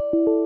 you